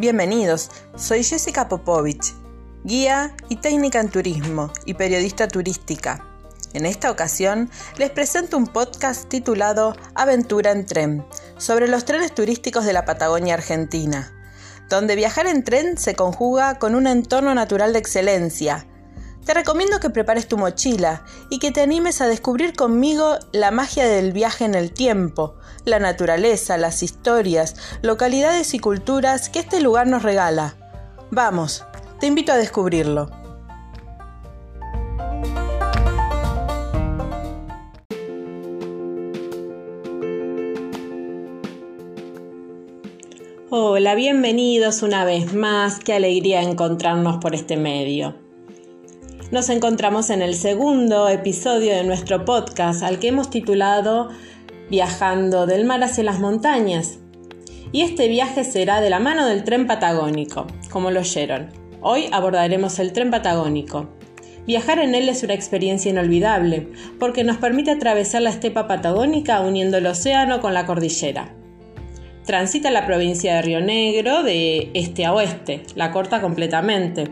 Bienvenidos, soy Jessica Popovich, guía y técnica en turismo y periodista turística. En esta ocasión les presento un podcast titulado Aventura en tren, sobre los trenes turísticos de la Patagonia Argentina, donde viajar en tren se conjuga con un entorno natural de excelencia. Te recomiendo que prepares tu mochila y que te animes a descubrir conmigo la magia del viaje en el tiempo, la naturaleza, las historias, localidades y culturas que este lugar nos regala. Vamos, te invito a descubrirlo. Hola, bienvenidos una vez más. Qué alegría encontrarnos por este medio. Nos encontramos en el segundo episodio de nuestro podcast al que hemos titulado viajando del mar hacia las montañas. Y este viaje será de la mano del tren patagónico, como lo oyeron. Hoy abordaremos el tren patagónico. Viajar en él es una experiencia inolvidable, porque nos permite atravesar la estepa patagónica uniendo el océano con la cordillera. Transita la provincia de Río Negro de este a oeste, la corta completamente,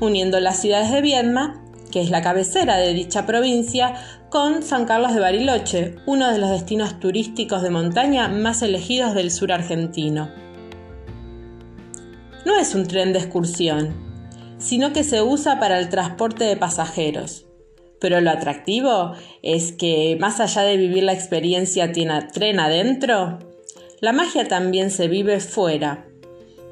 uniendo las ciudades de Viedma que es la cabecera de dicha provincia, con San Carlos de Bariloche, uno de los destinos turísticos de montaña más elegidos del sur argentino. No es un tren de excursión, sino que se usa para el transporte de pasajeros. Pero lo atractivo es que, más allá de vivir la experiencia tren adentro, la magia también se vive fuera,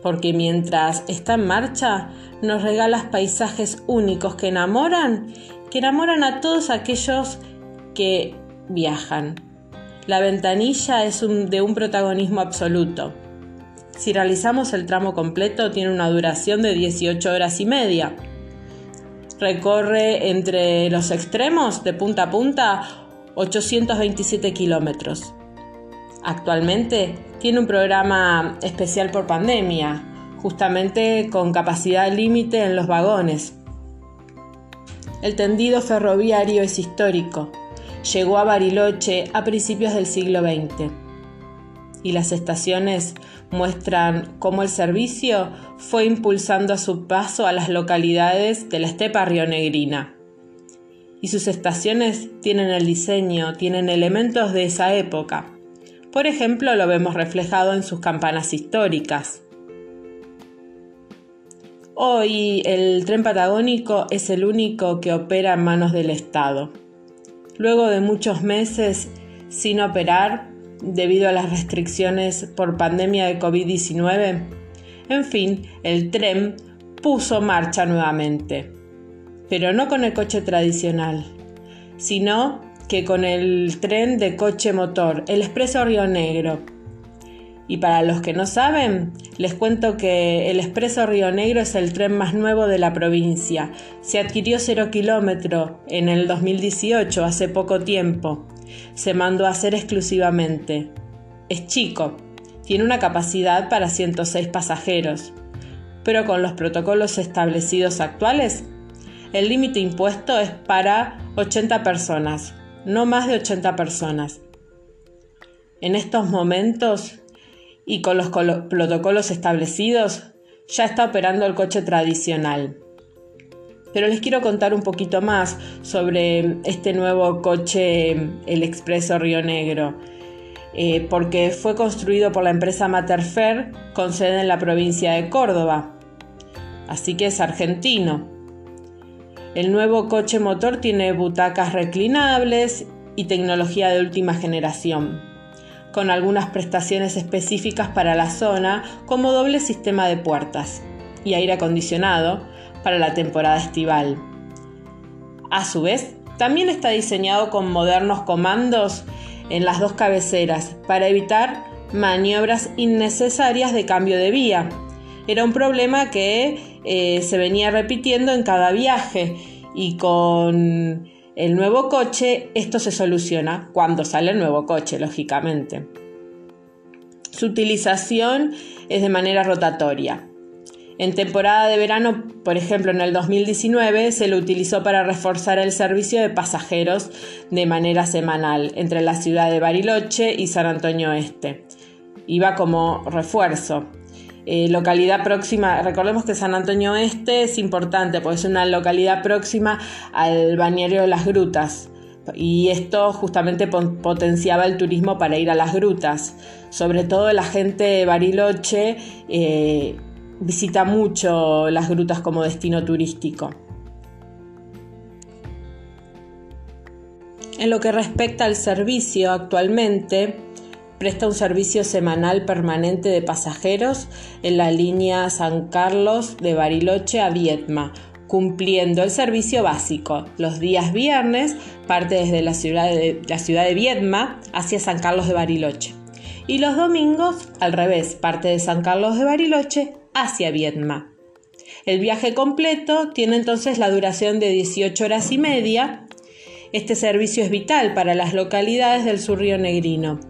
porque mientras está en marcha nos regala paisajes únicos que enamoran, que enamoran a todos aquellos que viajan. La ventanilla es de un protagonismo absoluto. Si realizamos el tramo completo tiene una duración de 18 horas y media. Recorre entre los extremos de punta a punta 827 kilómetros. Actualmente tiene un programa especial por pandemia, justamente con capacidad límite en los vagones. El tendido ferroviario es histórico. Llegó a Bariloche a principios del siglo XX. Y las estaciones muestran cómo el servicio fue impulsando a su paso a las localidades de la estepa rionegrina. Y sus estaciones tienen el diseño, tienen elementos de esa época por ejemplo, lo vemos reflejado en sus campanas históricas. Hoy el tren patagónico es el único que opera en manos del Estado. Luego de muchos meses sin operar debido a las restricciones por pandemia de COVID-19, en fin, el tren puso marcha nuevamente. Pero no con el coche tradicional, sino que con el tren de coche motor, el Expreso Río Negro. Y para los que no saben, les cuento que el Expreso Río Negro es el tren más nuevo de la provincia. Se adquirió 0 kilómetro en el 2018, hace poco tiempo. Se mandó a hacer exclusivamente. Es chico, tiene una capacidad para 106 pasajeros, pero con los protocolos establecidos actuales, el límite impuesto es para 80 personas, no más de 80 personas. En estos momentos y con los protocolos establecidos, ya está operando el coche tradicional. Pero les quiero contar un poquito más sobre este nuevo coche, el Expreso Río Negro, eh, porque fue construido por la empresa Materfer con sede en la provincia de Córdoba. Así que es argentino. El nuevo coche motor tiene butacas reclinables y tecnología de última generación, con algunas prestaciones específicas para la zona como doble sistema de puertas y aire acondicionado para la temporada estival. A su vez, también está diseñado con modernos comandos en las dos cabeceras para evitar maniobras innecesarias de cambio de vía era un problema que eh, se venía repitiendo en cada viaje y con el nuevo coche esto se soluciona cuando sale el nuevo coche, lógicamente. Su utilización es de manera rotatoria. En temporada de verano, por ejemplo en el 2019, se lo utilizó para reforzar el servicio de pasajeros de manera semanal entre la ciudad de Bariloche y San Antonio Este. Iba como refuerzo eh, localidad próxima, recordemos que San Antonio Este es importante, porque es una localidad próxima al balneario de las grutas. Y esto justamente potenciaba el turismo para ir a las grutas. Sobre todo la gente de Bariloche eh, visita mucho las grutas como destino turístico. En lo que respecta al servicio, actualmente presta un servicio semanal permanente de pasajeros en la línea San Carlos de Bariloche a Vietma, cumpliendo el servicio básico. Los días viernes parte desde la ciudad de, la ciudad de Viedma hacia San Carlos de Bariloche. Y los domingos, al revés, parte de San Carlos de Bariloche hacia Viedma. El viaje completo tiene entonces la duración de 18 horas y media. Este servicio es vital para las localidades del sur río Negrino,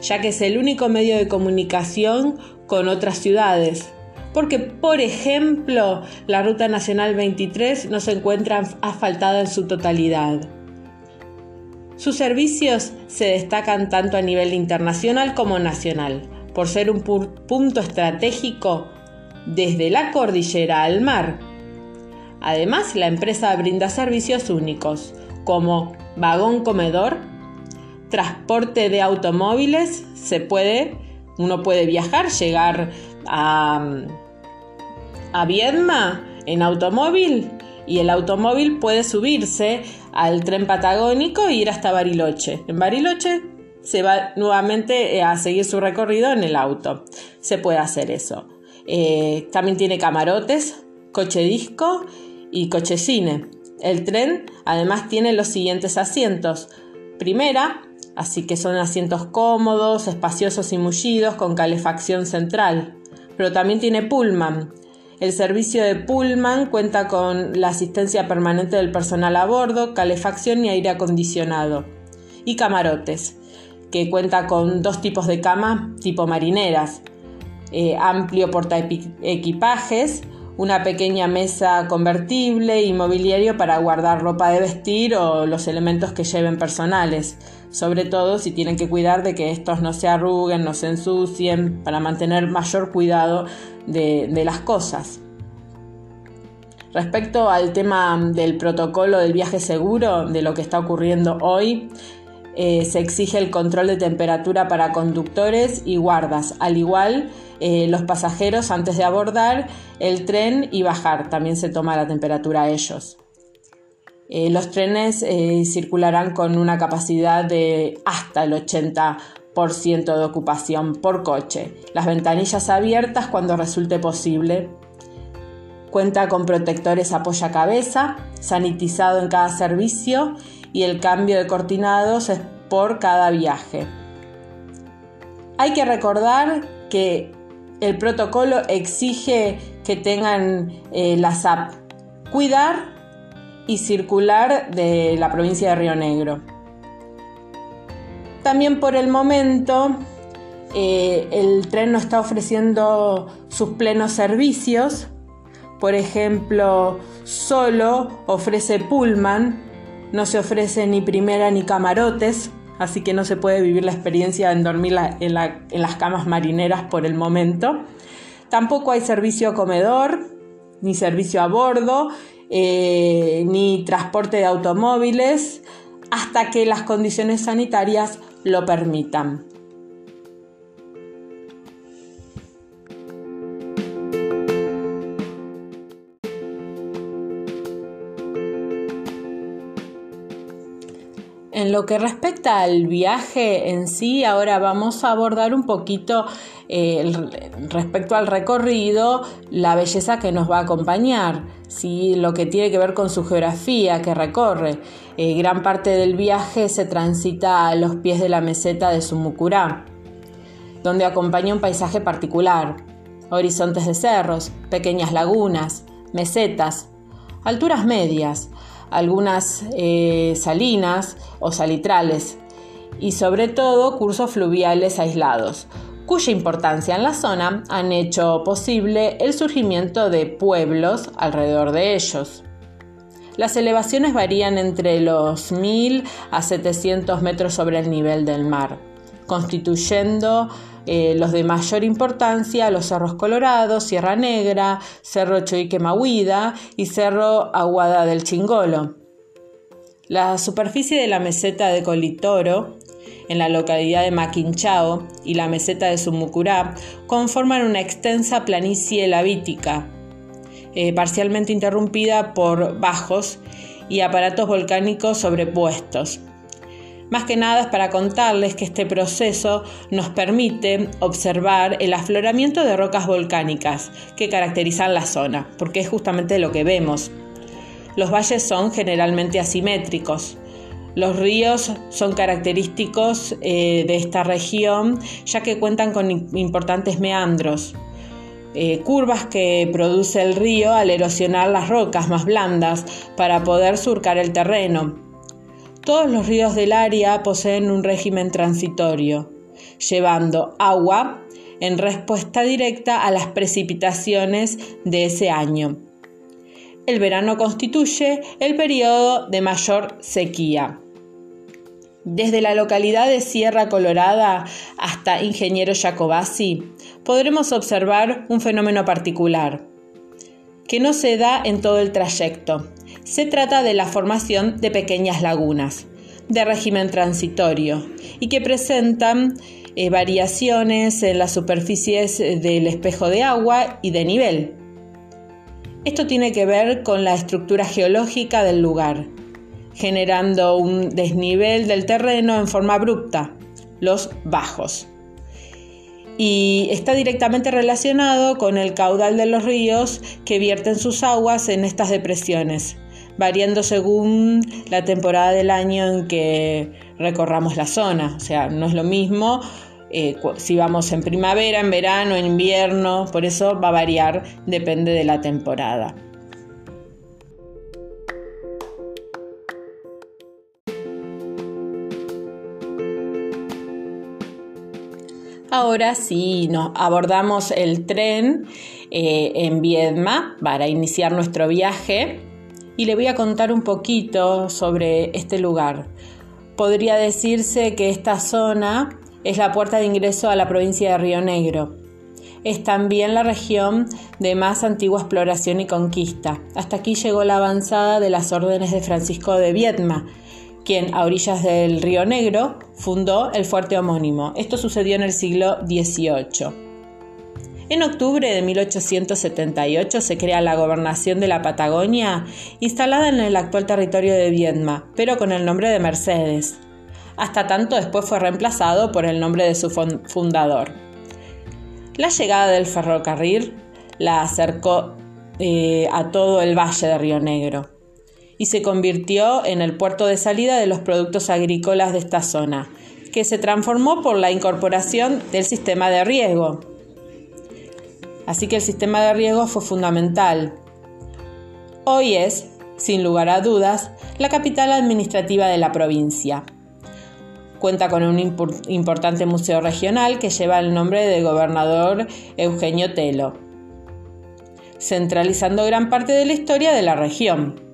ya que es el único medio de comunicación con otras ciudades, porque, por ejemplo, la Ruta Nacional 23 no se encuentra asfaltada en su totalidad. Sus servicios se destacan tanto a nivel internacional como nacional, por ser un punto estratégico desde la cordillera al mar. Además, la empresa brinda servicios únicos, como vagón comedor, transporte de automóviles, se puede, uno puede viajar, llegar a, a Viedma en automóvil y el automóvil puede subirse al tren patagónico e ir hasta Bariloche. En Bariloche se va nuevamente eh, a seguir su recorrido en el auto. Se puede hacer eso. Eh, también tiene camarotes, coche disco y coche cine. El tren además tiene los siguientes asientos. Primera, así que son asientos cómodos, espaciosos y mullidos con calefacción central pero también tiene Pullman. El servicio de Pullman cuenta con la asistencia permanente del personal a bordo, calefacción y aire acondicionado. Y camarotes, que cuenta con dos tipos de cama tipo marineras, eh, amplio porta equipajes, una pequeña mesa convertible y mobiliario para guardar ropa de vestir o los elementos que lleven personales sobre todo si tienen que cuidar de que estos no se arruguen, no se ensucien, para mantener mayor cuidado de, las cosas. Respecto al tema del protocolo del viaje seguro, de lo que está ocurriendo hoy, eh, se exige el control de temperatura para conductores y guardas, al igual eh, los pasajeros antes de abordar el tren y bajar, también se toma la temperatura a ellos. Eh, los trenes eh, circularán con una capacidad de hasta el 80% de ocupación por coche. Las ventanillas abiertas cuando resulte posible. Cuenta con protectores apoya-cabeza, sanitizado en cada servicio y el cambio de cortinados es por cada viaje. Hay que recordar que el protocolo exige que tengan eh, la SAP. Cuidar y circular de la provincia de Río Negro. También por el momento eh, el tren no está ofreciendo sus plenos servicios. Por ejemplo, solo ofrece pullman, no se ofrece ni primera ni camarotes, así que no se puede vivir la experiencia de dormir en, en las camas marineras por el momento. Tampoco hay servicio a comedor ni servicio a bordo eh, ni transporte de automóviles hasta que las condiciones sanitarias lo permitan. En lo que respecta al viaje en sí, ahora vamos a abordar un poquito eh, respecto al recorrido, la belleza que nos va a acompañar, ¿sí? lo que tiene que ver con su geografía que recorre. Eh, gran parte del viaje se transita a los pies de la meseta de Sumucurá, donde acompaña un paisaje particular, horizontes de cerros, pequeñas lagunas, mesetas, alturas medias, algunas eh, salinas o salitrales y sobre todo cursos fluviales aislados, cuya importancia en la zona han hecho posible el surgimiento de pueblos alrededor de ellos. Las elevaciones varían entre los 1000 a 700 metros sobre el nivel del mar, constituyendo eh, los de mayor importancia, los Cerros Colorados, Sierra Negra, Cerro Choiquemahuida y Cerro Aguada del Chingolo. La superficie de la meseta de Colitoro, en la localidad de Maquinchao, y la meseta de Sumucurá conforman una extensa planicie lavítica, eh, parcialmente interrumpida por bajos y aparatos volcánicos sobrepuestos. Más que nada es para contarles que este proceso nos permite observar el afloramiento de rocas volcánicas que caracterizan la zona, porque es justamente lo que vemos. Los valles son generalmente asimétricos. Los ríos son característicos eh, de esta región ya que cuentan con importantes meandros, eh, curvas que produce el río al erosionar las rocas más blandas para poder surcar el terreno. Todos los ríos del área poseen un régimen transitorio, llevando agua en respuesta directa a las precipitaciones de ese año. El verano constituye el periodo de mayor sequía. Desde la localidad de Sierra Colorada hasta Ingeniero Jacobasi podremos observar un fenómeno particular, que no se da en todo el trayecto. Se trata de la formación de pequeñas lagunas de régimen transitorio y que presentan eh, variaciones en las superficies del espejo de agua y de nivel. Esto tiene que ver con la estructura geológica del lugar, generando un desnivel del terreno en forma abrupta, los bajos. Y está directamente relacionado con el caudal de los ríos que vierten sus aguas en estas depresiones, variando según la temporada del año en que recorramos la zona. O sea, no es lo mismo eh, si vamos en primavera, en verano, en invierno, por eso va a variar, depende de la temporada. Ahora sí, nos abordamos el tren eh, en Viedma para iniciar nuestro viaje y le voy a contar un poquito sobre este lugar. Podría decirse que esta zona es la puerta de ingreso a la provincia de Río Negro. Es también la región de más antigua exploración y conquista. Hasta aquí llegó la avanzada de las órdenes de Francisco de Viedma, quien a orillas del río Negro fundó el fuerte homónimo. Esto sucedió en el siglo XVIII. En octubre de 1878 se crea la gobernación de la Patagonia, instalada en el actual territorio de Viedma, pero con el nombre de Mercedes. Hasta tanto después fue reemplazado por el nombre de su fundador. La llegada del ferrocarril la acercó eh, a todo el valle de Río Negro y se convirtió en el puerto de salida de los productos agrícolas de esta zona, que se transformó por la incorporación del sistema de riego. Así que el sistema de riego fue fundamental. Hoy es, sin lugar a dudas, la capital administrativa de la provincia. Cuenta con un importante museo regional que lleva el nombre del gobernador Eugenio Telo, centralizando gran parte de la historia de la región.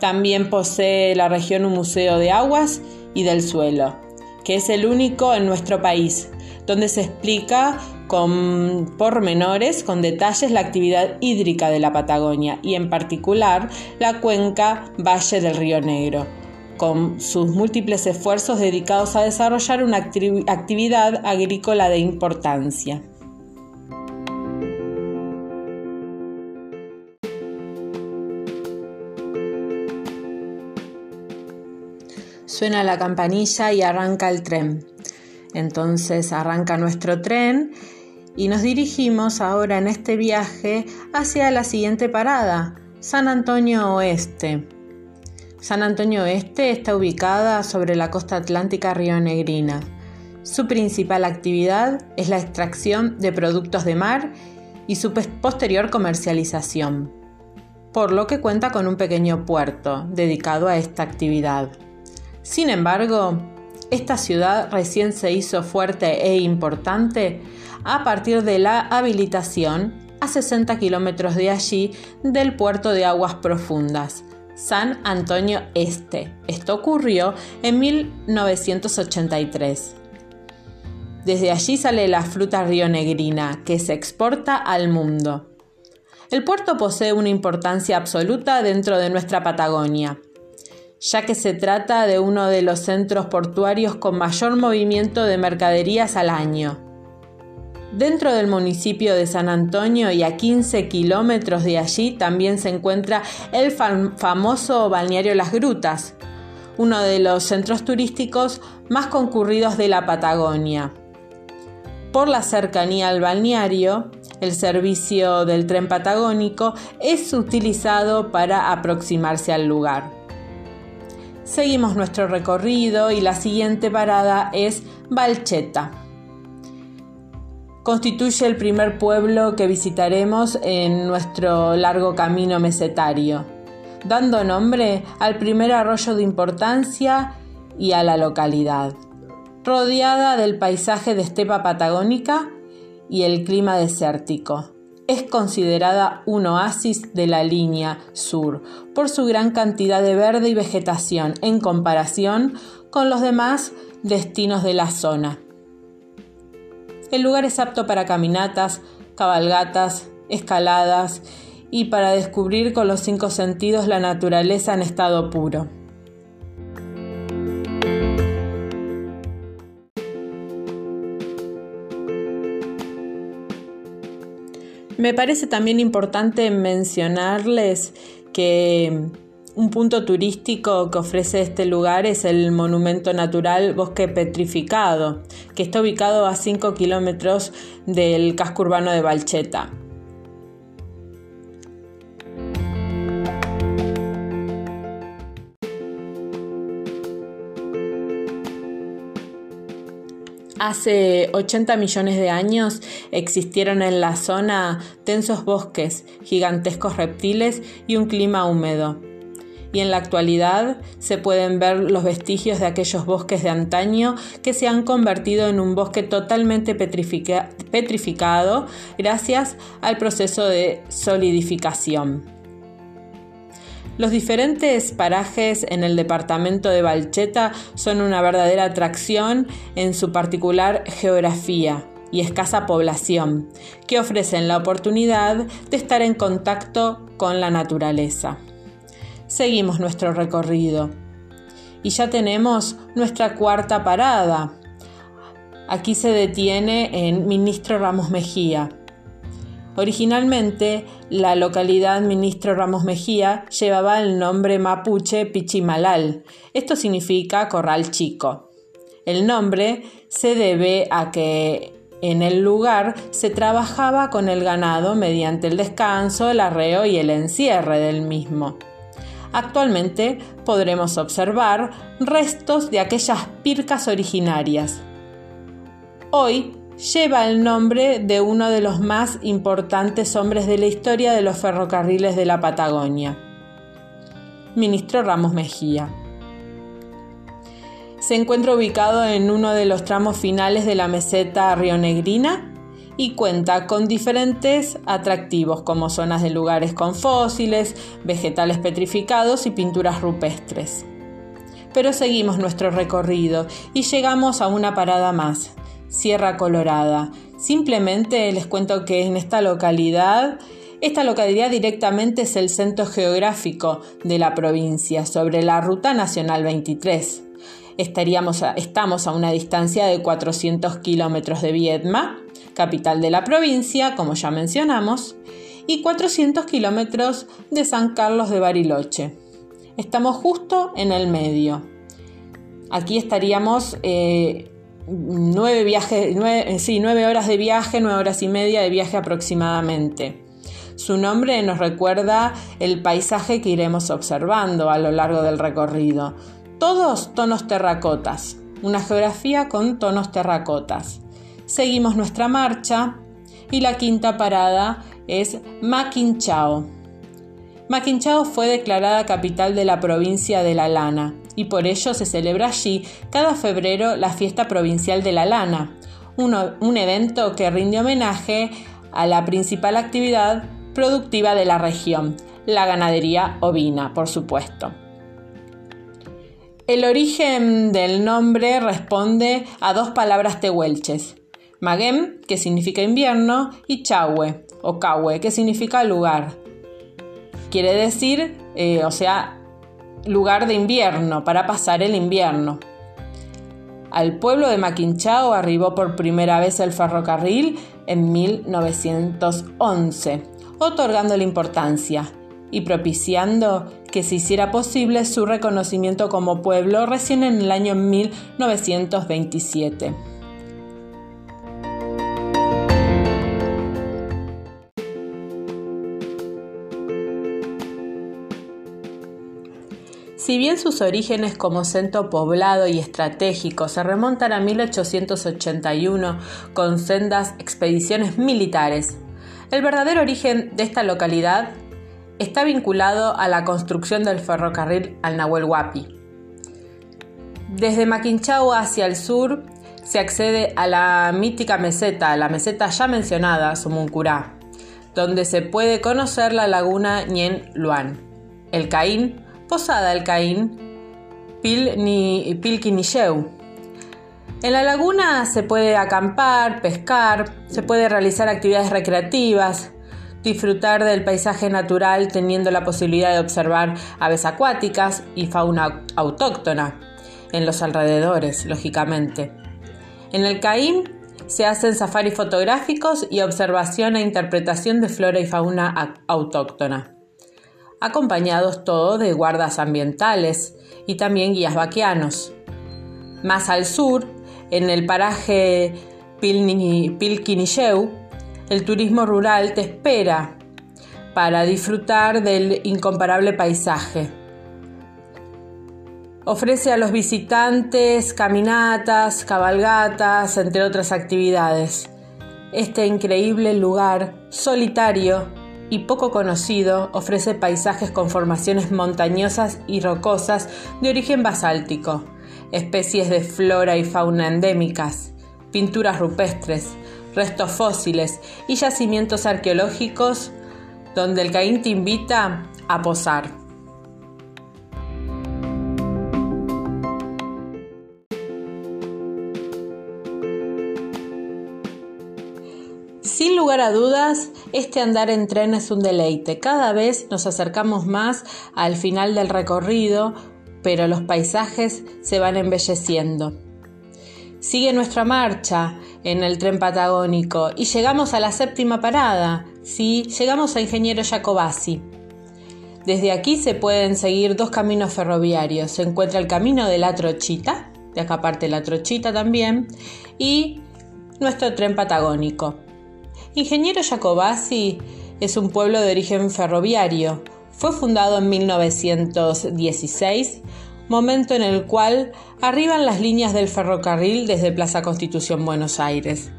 También posee la región un museo de aguas y del suelo, que es el único en nuestro país, donde se explica con pormenores, con detalles, la actividad hídrica de la Patagonia y en particular la cuenca Valle del Río Negro, con sus múltiples esfuerzos dedicados a desarrollar una actividad agrícola de importancia. Suena la campanilla y arranca el tren. Entonces arranca nuestro tren y nos dirigimos ahora en este viaje hacia la siguiente parada, San Antonio Oeste. San Antonio Oeste está ubicada sobre la costa atlántica rionegrina. Su principal actividad es la extracción de productos de mar y su posterior comercialización, por lo que cuenta con un pequeño puerto dedicado a esta actividad. Sin embargo, esta ciudad recién se hizo fuerte e importante a partir de la habilitación a 60 kilómetros de allí del puerto de aguas profundas, San Antonio Este. Esto ocurrió en 1983. Desde allí sale la fruta rionegrina, que se exporta al mundo. El puerto posee una importancia absoluta dentro de nuestra Patagonia, ya que se trata de uno de los centros portuarios con mayor movimiento de mercaderías al año. Dentro del municipio de San Antonio y a 15 kilómetros de allí también se encuentra el famoso balneario Las Grutas, uno de los centros turísticos más concurridos de la Patagonia. Por la cercanía al balneario, el servicio del tren patagónico es utilizado para aproximarse al lugar. Seguimos nuestro recorrido y la siguiente parada es Valcheta. Constituye el primer pueblo que visitaremos en nuestro largo camino mesetario, dando nombre al primer arroyo de importancia y a la localidad. Rodeada del paisaje de estepa patagónica, y el clima desértico. Es considerada un oasis de la línea sur por su gran cantidad de verde y vegetación en comparación con los demás destinos de la zona. El lugar es apto para caminatas, cabalgatas, escaladas y para descubrir con los cinco sentidos la naturaleza en estado puro. Me parece también importante mencionarles que un punto turístico que ofrece este lugar es el monumento natural Bosque Petrificado, que está ubicado a 5 kilómetros del casco urbano de Valcheta. Hace 80 millones de años existieron en la zona densos bosques, gigantescos reptiles y un clima húmedo. Y en la actualidad se pueden ver los vestigios de aquellos bosques de antaño que se han convertido en un bosque totalmente petrificado gracias al proceso de solidificación. Los diferentes parajes en el departamento de Valcheta son una verdadera atracción en su particular geografía y escasa población, que ofrecen la oportunidad de estar en contacto con la naturaleza. Seguimos nuestro recorrido y ya tenemos nuestra cuarta parada. Aquí se detiene en Ministro Ramos Mejía, Originalmente, la localidad Ministro Ramos Mejía llevaba el nombre mapuche Pichimalal. Esto significa corral chico. El nombre se debe a que en el lugar se trabajaba con el ganado mediante el descanso, el arreo y el encierre del mismo. Actualmente podremos observar restos de aquellas pircas originarias. Hoy lleva el nombre de uno de los más importantes hombres de la historia de los ferrocarriles de la Patagonia, ministro Ramos Mejía. Se encuentra ubicado en uno de los tramos finales de la meseta rionegrina y cuenta con diferentes atractivos como zonas de lugares con fósiles, vegetales petrificados y pinturas rupestres. Pero seguimos nuestro recorrido y llegamos a una parada más, Sierra Colorada. Simplemente les cuento que en esta localidad, esta localidad directamente es el centro geográfico de la provincia, sobre la Ruta Nacional 23. Estaríamos estamos a una distancia de 400 kilómetros de Viedma, capital de la provincia, como ya mencionamos, y 400 kilómetros de San Carlos de Bariloche. Estamos justo en el medio. Aquí estaríamos eh, nueve, viajes, nueve, sí, nueve horas de viaje, nueve horas y media de viaje aproximadamente. Su nombre nos recuerda el paisaje que iremos observando a lo largo del recorrido. Todos tonos terracotas, una geografía con tonos terracotas. Seguimos nuestra marcha y la quinta parada es Maquinchao. Maquinchao fue declarada capital de la provincia de La Lana y por ello se celebra allí cada febrero la fiesta provincial de la lana, un evento que rinde homenaje a la principal actividad productiva de la región, la ganadería ovina, por supuesto. El origen del nombre responde a dos palabras tehuelches, Magem, que significa invierno, y Chahue o Cahue, que significa lugar. Quiere decir, eh, o sea, lugar de invierno, para pasar el invierno. Al pueblo de Maquinchao arribó por primera vez el ferrocarril en 1911, otorgándole importancia y propiciando que se hiciera posible su reconocimiento como pueblo recién en el año 1927. Si bien sus orígenes como centro poblado y estratégico se remontan a 1881 con sendas expediciones militares, el verdadero origen de esta localidad está vinculado a la construcción del ferrocarril al Nahuel Huapi. Desde Maquinchao hacia el sur se accede a la mítica meseta, la meseta ya mencionada, Sumuncurá, donde se puede conocer la laguna Ñen Luan. El Caín Posada El Caín, Pilquinilleu. En la laguna se puede acampar, pescar, se puede realizar actividades recreativas, disfrutar del paisaje natural teniendo la posibilidad de observar aves acuáticas y fauna autóctona en los alrededores, lógicamente. En el Caín se hacen safaris fotográficos y observación e interpretación de flora y fauna autóctona acompañados todos de guardas ambientales y también guías vaqueanos. Más al sur, en el paraje Pilquinilleu, el turismo rural te espera para disfrutar del incomparable paisaje. Ofrece a los visitantes caminatas, cabalgatas, entre otras actividades. Este increíble lugar solitario y poco conocido, ofrece paisajes con formaciones montañosas y rocosas de origen basáltico, especies de flora y fauna endémicas, pinturas rupestres, restos fósiles y yacimientos arqueológicos donde el Caín te invita a posar. Sin lugar a dudas, este andar en tren es un deleite. Cada vez nos acercamos más al final del recorrido, pero los paisajes se van embelleciendo. Sigue nuestra marcha en el tren patagónico y llegamos a la séptima parada. Sí, llegamos a Ingeniero Jacobasi. Desde aquí se pueden seguir dos caminos ferroviarios. Se encuentra el camino de la Trochita, de acá parte la Trochita también, y nuestro tren patagónico. Ingeniero Jacobasi es un pueblo de origen ferroviario. Fue fundado en 1916, momento en el cual arriban las líneas del ferrocarril desde Plaza Constitución Buenos Aires.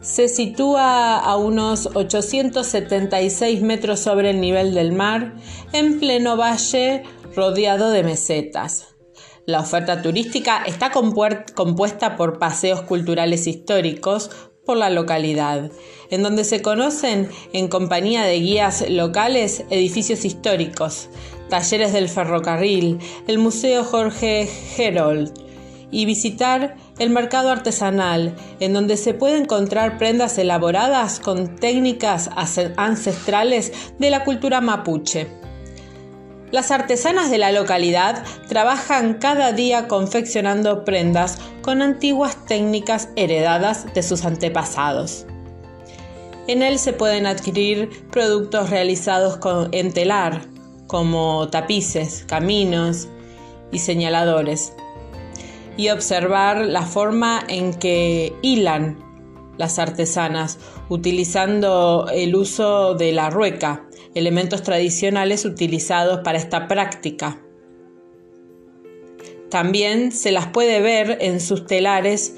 Se sitúa a unos 876 metros sobre el nivel del mar, en pleno valle rodeado de mesetas. La oferta turística está compuesta por paseos culturales históricos, por la localidad, en donde se conocen en compañía de guías locales edificios históricos, talleres del ferrocarril, el Museo Jorge Herold y visitar el mercado artesanal, en donde se puede encontrar prendas elaboradas con técnicas ancestrales de la cultura mapuche. Las artesanas de la localidad trabajan cada día confeccionando prendas con antiguas técnicas heredadas de sus antepasados. En él se pueden adquirir productos realizados en telar, como tapices, caminos y señaladores, y observar la forma en que hilan las artesanas, utilizando el uso de la rueca, elementos tradicionales utilizados para esta práctica. También se las puede ver en sus telares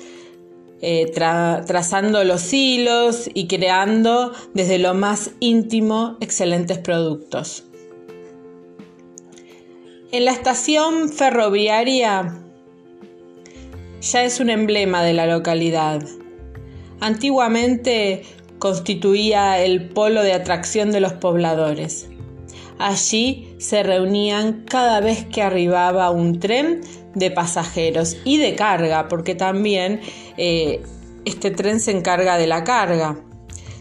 eh, trazando los hilos y creando desde lo más íntimo excelentes productos. En la estación ferroviaria ya es un emblema de la localidad. Antiguamente constituía el polo de atracción de los pobladores. Allí se reunían cada vez que arribaba un tren de pasajeros y de carga, porque también eh, este tren se encarga de la carga.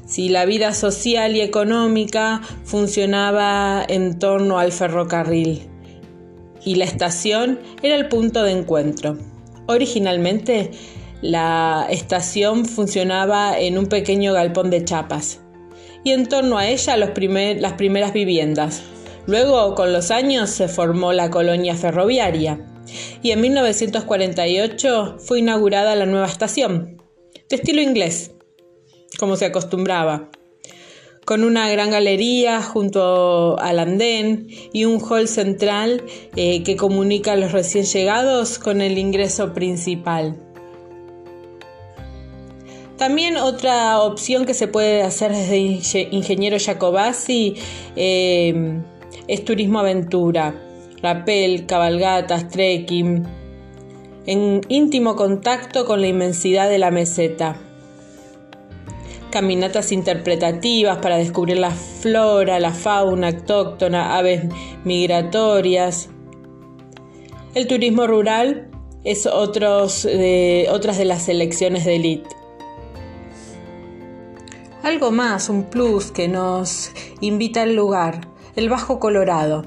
Si la vida social y económica funcionaba en torno al ferrocarril y la estación era el punto de encuentro. Originalmente, la estación funcionaba en un pequeño galpón de chapas y en torno a ella las primeras viviendas. Luego, con los años, se formó la colonia ferroviaria y en 1948 fue inaugurada la nueva estación, de estilo inglés, como se acostumbraba, con una gran galería junto al andén y un hall central eh, que comunica a los recién llegados con el ingreso principal. También otra opción que se puede hacer desde Ingeniero Jacobasi eh, es turismo aventura, rappel, cabalgatas, trekking, en íntimo contacto con la inmensidad de la meseta. Caminatas interpretativas para descubrir la flora, la fauna autóctona, aves migratorias. El turismo rural es otras de las selecciones de élite. Algo más, un plus que nos invita al lugar, el Bajo Colorado.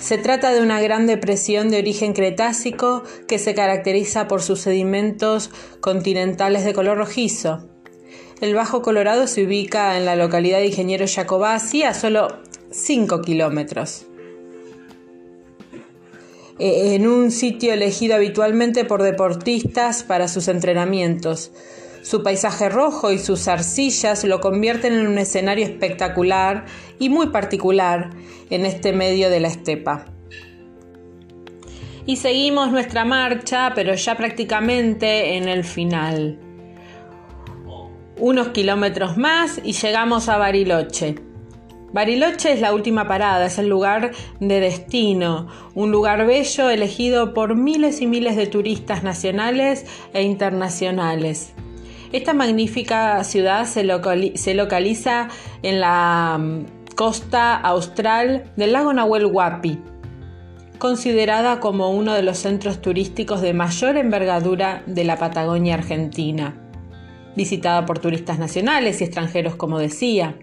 Se trata de una gran depresión de origen cretácico que se caracteriza por sus sedimentos continentales de color rojizo. El Bajo Colorado se ubica en la localidad de Ingeniero Jacobasi a solo 5 kilómetros. E, en un sitio elegido habitualmente por deportistas para sus entrenamientos. Su paisaje rojo y sus arcillas lo convierten en un escenario espectacular y muy particular en este medio de la estepa. Y seguimos nuestra marcha, pero ya prácticamente en el final. Unos kilómetros más y llegamos a Bariloche. Bariloche es la última parada, es el lugar de destino, un lugar bello elegido por miles y miles de turistas nacionales e internacionales. Esta magnífica ciudad se, localiza en la mm, costa austral del lago Nahuel Huapi, considerada como uno de los centros turísticos de mayor envergadura de la Patagonia Argentina, visitada por turistas nacionales y extranjeros, como decía.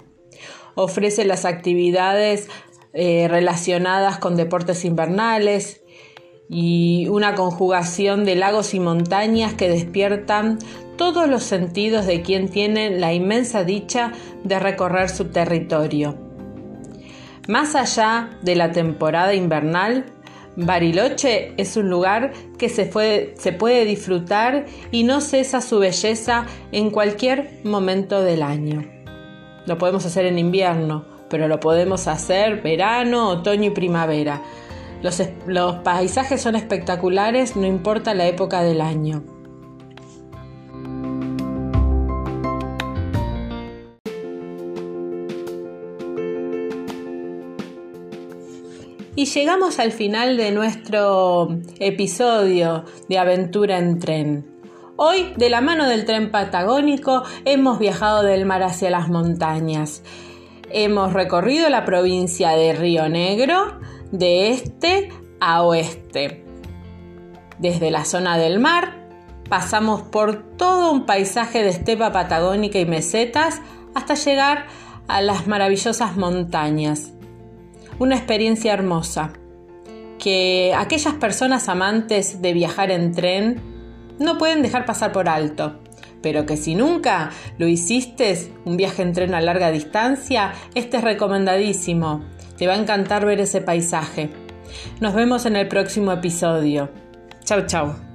Ofrece las actividades eh, relacionadas con deportes invernales, y una conjugación de lagos y montañas que despiertan todos los sentidos de quien tiene la inmensa dicha de recorrer su territorio. Más allá de la temporada invernal, Bariloche es un lugar que se, se, puede disfrutar y no cesa su belleza en cualquier momento del año. Lo podemos hacer en invierno, pero lo podemos hacer verano, otoño y primavera. Los, paisajes son espectaculares, no importa la época del año. Y llegamos al final de nuestro episodio de Aventura en Tren. Hoy, de la mano del tren patagónico, hemos viajado del mar hacia las montañas. Hemos recorrido la provincia de Río Negro, de este a oeste. Desde la zona del mar pasamos por todo un paisaje de estepa patagónica y mesetas hasta llegar a las maravillosas montañas. Una experiencia hermosa que aquellas personas amantes de viajar en tren no pueden dejar pasar por alto, pero que si nunca lo hiciste, un viaje en tren a larga distancia, este es recomendadísimo te va a encantar ver ese paisaje. Nos vemos en el próximo episodio. Chau, chau.